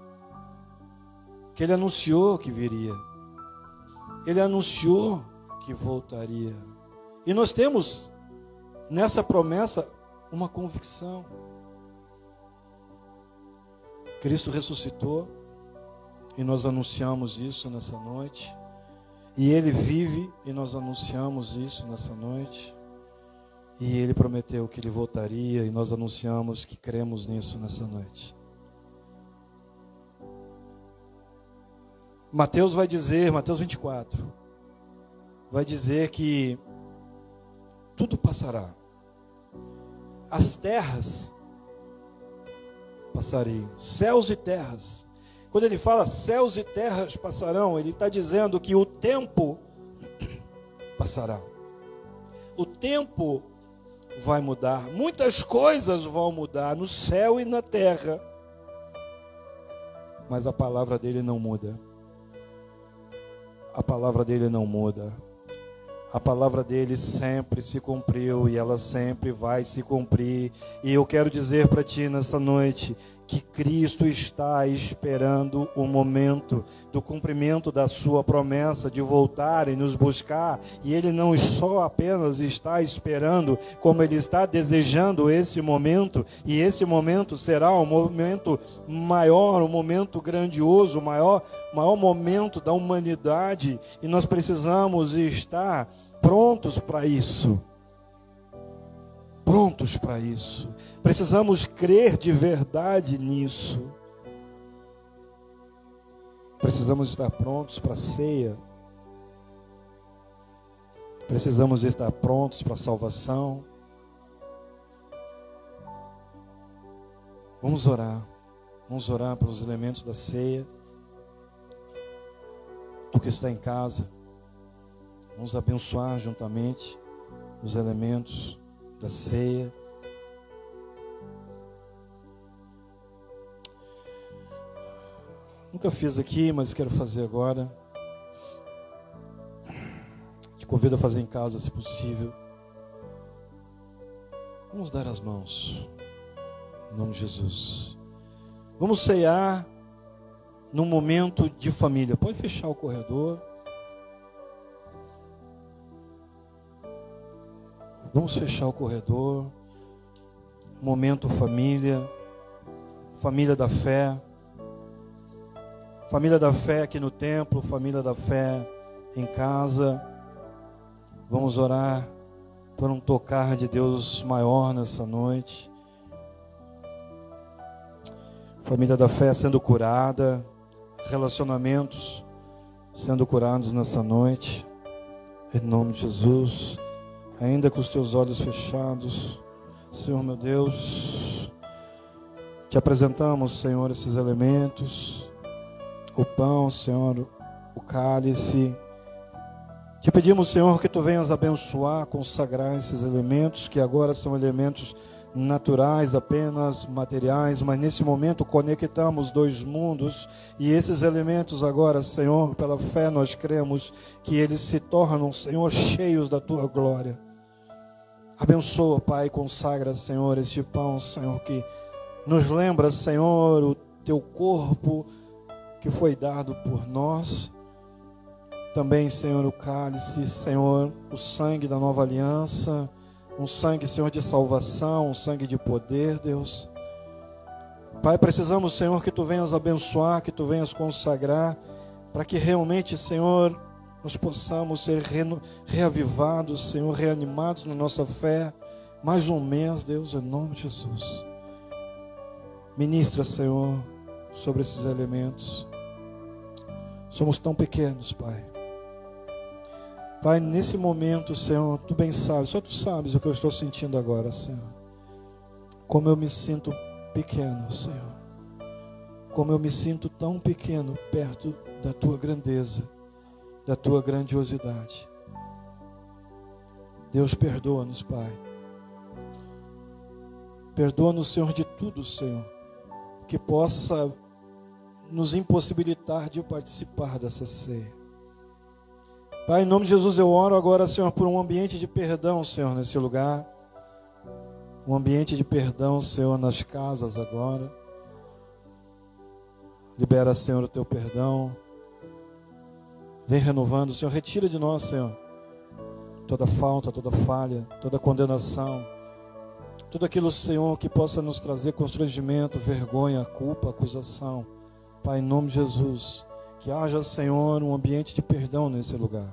Que Ele anunciou que viria. Ele anunciou que voltaria. E nós temos nessa promessa uma convicção. Cristo ressuscitou e nós anunciamos isso nessa noite. E Ele vive e nós anunciamos isso nessa noite. E Ele prometeu que Ele voltaria e nós anunciamos que cremos nisso nessa noite. Mateus vai dizer, Mateus 24, vai dizer que tudo passará as terras passariam, céus e terras. Quando ele fala céus e terras passarão, ele está dizendo que o tempo [coughs] passará. O tempo vai mudar, muitas coisas vão mudar no céu e na terra, mas a palavra dele não muda. A palavra dele não muda a palavra dele sempre se cumpriu e ela sempre vai se cumprir. E eu quero dizer para ti nessa noite que Cristo está esperando o momento do cumprimento da sua promessa de voltar e nos buscar, e ele não só apenas está esperando, como ele está desejando esse momento, e esse momento será um momento maior, um momento grandioso, maior, maior momento da humanidade, e nós precisamos estar prontos para isso. Prontos para isso. Precisamos crer de verdade nisso. Precisamos estar prontos para a ceia. Precisamos estar prontos para a salvação. Vamos orar. Vamos orar pelos elementos da ceia. Tu que está em casa. Vamos abençoar juntamente os elementos da ceia. Nunca fiz aqui, mas quero fazer agora. Te convido a fazer em casa, se possível. Vamos dar as mãos. Em nome de Jesus. Vamos ceiar num momento de família. Pode fechar o corredor. Vamos fechar o corredor. Momento família. Família da fé. Família da fé aqui no templo, família da fé em casa. Vamos orar por um tocar de Deus maior nessa noite. Família da fé sendo curada, relacionamentos sendo curados nessa noite. Em nome de Jesus, ainda com os teus olhos fechados, Senhor meu Deus, te apresentamos, Senhor, esses elementos o pão, Senhor, o cálice. Te pedimos, Senhor, que tu venhas abençoar, consagrar esses elementos, que agora são elementos naturais, apenas materiais, mas nesse momento conectamos dois mundos e esses elementos agora, Senhor, pela fé nós cremos que eles se tornam, Senhor, cheios da tua glória. Abençoa, Pai, consagra, Senhor, este pão, Senhor, que nos lembra, Senhor, o teu corpo que foi dado por nós. Também, Senhor, o cálice, Senhor, o sangue da nova aliança, um sangue, Senhor, de salvação, um sangue de poder, Deus. Pai, precisamos, Senhor, que tu venhas abençoar, que tu venhas consagrar, para que realmente, Senhor, nós possamos ser re reavivados, Senhor, reanimados na nossa fé. Mais um mês, Deus, em nome de Jesus. Ministra, Senhor, sobre esses elementos. Somos tão pequenos, Pai. Pai, nesse momento, Senhor, tu bem sabes, só tu sabes o que eu estou sentindo agora, Senhor. Como eu me sinto pequeno, Senhor. Como eu me sinto tão pequeno perto da tua grandeza, da tua grandiosidade. Deus, perdoa-nos, Pai. Perdoa-nos, Senhor, de tudo, Senhor, que possa nos impossibilitar de participar dessa ceia. Pai, em nome de Jesus, eu oro agora, Senhor, por um ambiente de perdão, Senhor, nesse lugar. Um ambiente de perdão, Senhor, nas casas agora. Libera, Senhor, o teu perdão. Vem renovando, Senhor. Retira de nós, Senhor, toda falta, toda falha, toda condenação. Tudo aquilo, Senhor, que possa nos trazer constrangimento, vergonha, culpa, acusação. Pai, em nome de Jesus, que haja, Senhor, um ambiente de perdão nesse lugar.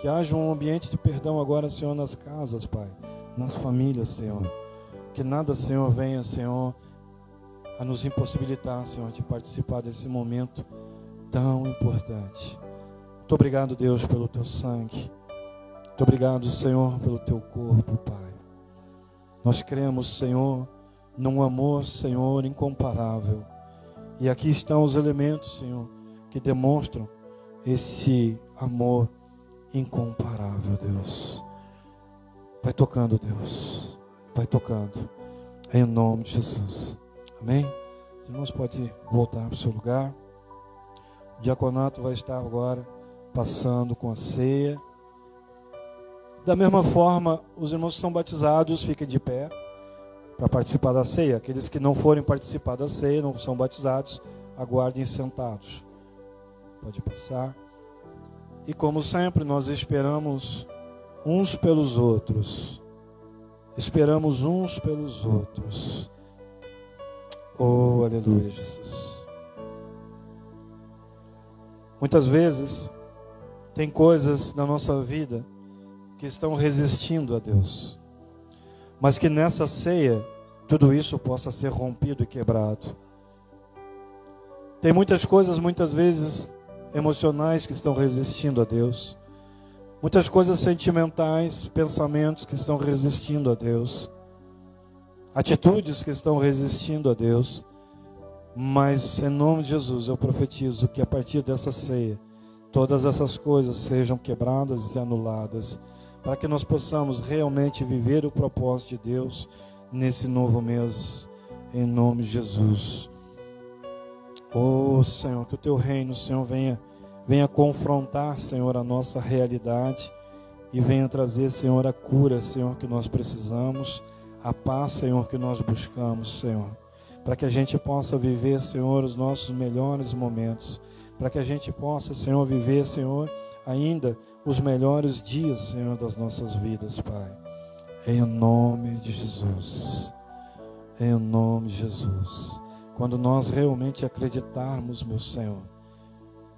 Que haja um ambiente de perdão agora, Senhor, nas casas, Pai, nas famílias, Senhor. Que nada, Senhor, venha, Senhor, a nos impossibilitar, Senhor, de participar desse momento tão importante. Muito obrigado, Deus, pelo teu sangue. Muito obrigado, Senhor, pelo teu corpo, Pai. Nós cremos, Senhor, num amor, Senhor, incomparável e aqui estão os elementos, Senhor, que demonstram esse amor incomparável, Deus. Vai tocando, Deus. Vai tocando. Em nome de Jesus. Amém? Os irmãos podem voltar para o seu lugar. O diaconato vai estar agora passando com a ceia. Da mesma forma, os irmãos que são batizados, fiquem de pé para participar da ceia. Aqueles que não forem participar da ceia, não são batizados, aguardem sentados. Pode passar. E como sempre, nós esperamos uns pelos outros. Esperamos uns pelos outros. Oh, aleluia, Jesus. Muitas vezes, tem coisas na nossa vida que estão resistindo a Deus mas que nessa ceia tudo isso possa ser rompido e quebrado. Tem muitas coisas, muitas vezes emocionais que estão resistindo a Deus. Muitas coisas sentimentais, pensamentos que estão resistindo a Deus. Atitudes que estão resistindo a Deus. Mas em nome de Jesus eu profetizo que a partir dessa ceia todas essas coisas sejam quebradas e anuladas para que nós possamos realmente viver o propósito de Deus nesse novo mês, em nome de Jesus. Oh, Senhor, que o teu reino, Senhor, venha, venha confrontar, Senhor, a nossa realidade e venha trazer, Senhor, a cura, Senhor, que nós precisamos, a paz, Senhor, que nós buscamos, Senhor. Para que a gente possa viver, Senhor, os nossos melhores momentos. Para que a gente possa, Senhor, viver, Senhor, ainda os melhores dias, Senhor, das nossas vidas, Pai. Em nome de Jesus. Em nome de Jesus. Quando nós realmente acreditarmos, meu Senhor,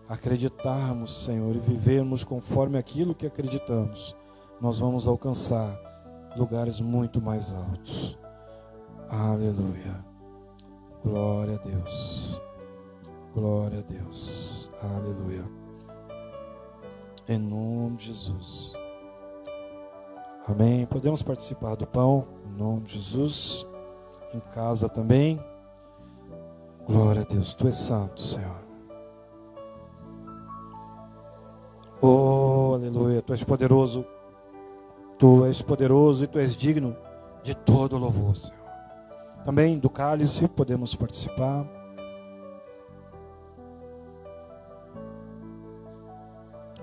acreditarmos, Senhor, e vivermos conforme aquilo que acreditamos, nós vamos alcançar lugares muito mais altos. Aleluia. Glória a Deus. Glória a Deus. Aleluia. Em nome de Jesus. Amém. Podemos participar do pão, em nome de Jesus. Em casa também. Glória a Deus, tu és santo, Senhor. Oh, aleluia, tu és poderoso. Tu és poderoso e tu és digno de todo louvor, Senhor. Também do cálice podemos participar.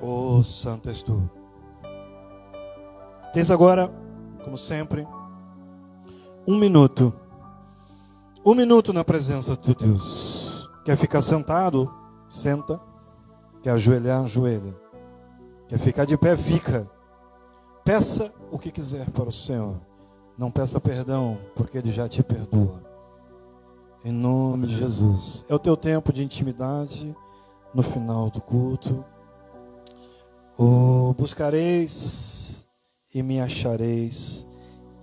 Oh, santo és tu. Tens agora, como sempre, um minuto um minuto na presença de Deus. Quer ficar sentado? Senta. Quer ajoelhar? Ajoelha. Quer ficar de pé? Fica. Peça o que quiser para o Senhor. Não peça perdão, porque Ele já te perdoa. Em nome de Jesus. É o teu tempo de intimidade no final do culto. Oh, buscareis e me achareis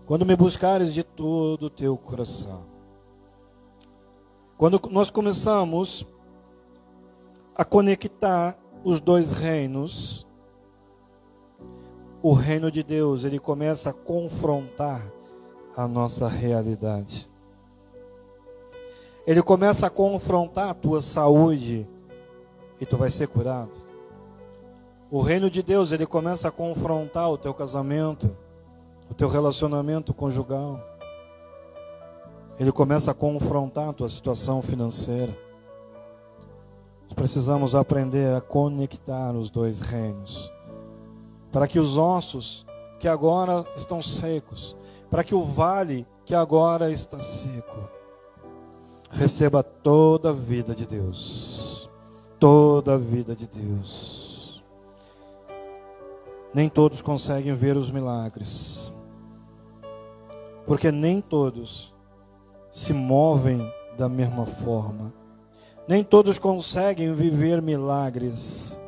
quando me buscares de todo o teu coração. Quando nós começamos a conectar os dois reinos, o reino de Deus, ele começa a confrontar a nossa realidade. Ele começa a confrontar a tua saúde e tu vai ser curado. O reino de Deus, ele começa a confrontar o teu casamento, o teu relacionamento conjugal. Ele começa a confrontar a tua situação financeira. Nós precisamos aprender a conectar os dois reinos. Para que os ossos que agora estão secos, para que o vale que agora está seco, receba toda a vida de Deus. Toda a vida de Deus. Nem todos conseguem ver os milagres. Porque nem todos se movem da mesma forma. Nem todos conseguem viver milagres,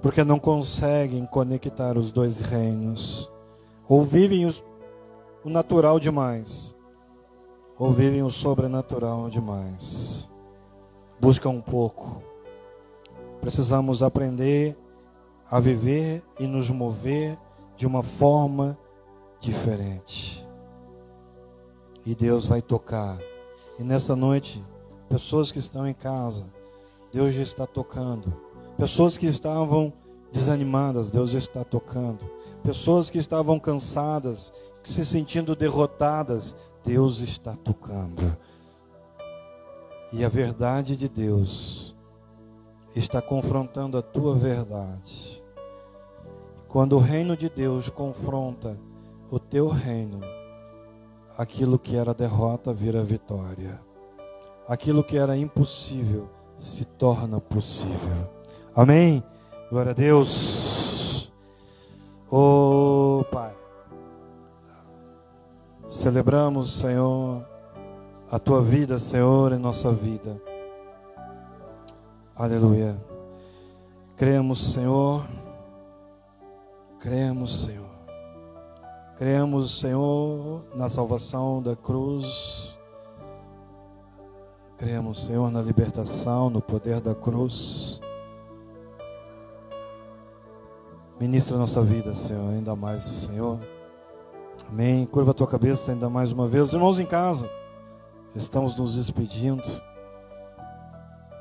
porque não conseguem conectar os dois reinos. Ou vivem os, o natural demais, ou vivem o sobrenatural demais. Busca um pouco. Precisamos aprender a viver e nos mover de uma forma diferente e Deus vai tocar. E nessa noite, pessoas que estão em casa, Deus já está tocando. Pessoas que estavam desanimadas, Deus já está tocando. Pessoas que estavam cansadas, que se sentindo derrotadas, Deus está tocando. E a verdade de Deus está confrontando a tua verdade. Quando o reino de Deus confronta o teu reino, aquilo que era derrota vira vitória. Aquilo que era impossível se torna possível. Amém? Glória a Deus. Oh, Pai. Celebramos, Senhor, a tua vida, Senhor, em nossa vida. Aleluia. Cremos, Senhor. Cremos, Senhor Cremos, Senhor, na salvação da cruz. Cremos, Senhor, na libertação, no poder da cruz. Ministra a nossa vida, Senhor, ainda mais, Senhor. Amém. Curva a tua cabeça ainda mais uma vez. irmãos em casa, estamos nos despedindo.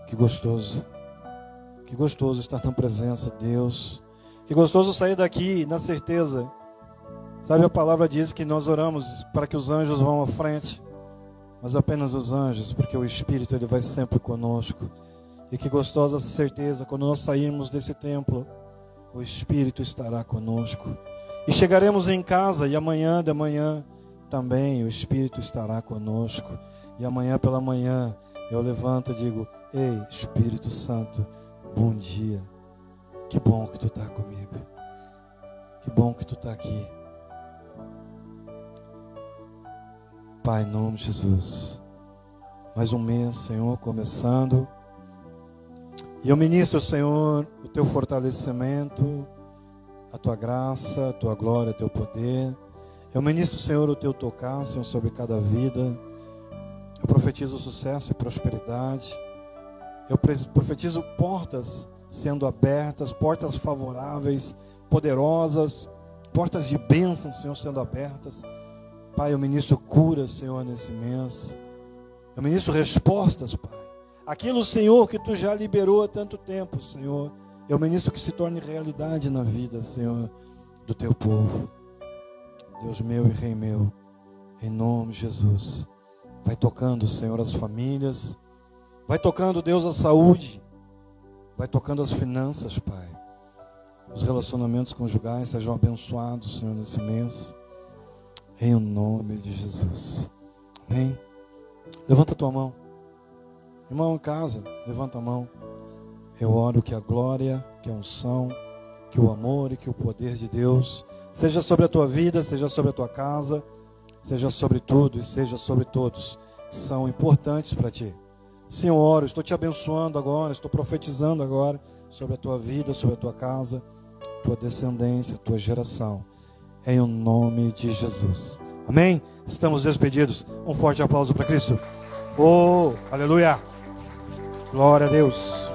Que gostoso. Que gostoso estar na presença de Deus. Que gostoso sair daqui na certeza Sabe, a palavra diz que nós oramos para que os anjos vão à frente, mas apenas os anjos, porque o Espírito ele vai sempre conosco. E que gostosa essa certeza, quando nós sairmos desse templo, o Espírito estará conosco. E chegaremos em casa e amanhã de manhã também o Espírito estará conosco. E amanhã pela manhã eu levanto e digo: Ei, Espírito Santo, bom dia. Que bom que tu está comigo. Que bom que tu está aqui. Pai, em nome de Jesus. Mais um mês, Senhor, começando. E eu ministro, Senhor, o teu fortalecimento, a tua graça, a tua glória, o teu poder. Eu ministro, Senhor, o teu tocar, Senhor, sobre cada vida. Eu profetizo sucesso e prosperidade. Eu profetizo portas sendo abertas, portas favoráveis, poderosas, portas de bênção, Senhor, sendo abertas. Pai, eu ministro cura, Senhor, nesse mês. Eu ministro respostas, Pai. Aquilo, Senhor, que tu já liberou há tanto tempo, Senhor. Eu ministro que se torne realidade na vida, Senhor, do teu povo. Deus meu e Rei meu, em nome de Jesus. Vai tocando, Senhor, as famílias. Vai tocando, Deus, a saúde. Vai tocando as finanças, Pai. Os relacionamentos conjugais sejam abençoados, Senhor, nesse mês. Em nome de Jesus. Amém? Levanta a tua mão. Irmão em casa, levanta a mão. Eu oro que a glória, que a unção, que o amor e que o poder de Deus seja sobre a tua vida, seja sobre a tua casa, seja sobre tudo e seja sobre todos são importantes para ti. Senhor, estou te abençoando agora, estou profetizando agora sobre a tua vida, sobre a tua casa, tua descendência, tua geração em o nome de Jesus. Amém? Estamos despedidos. Um forte aplauso para Cristo. Oh, aleluia. Glória a Deus.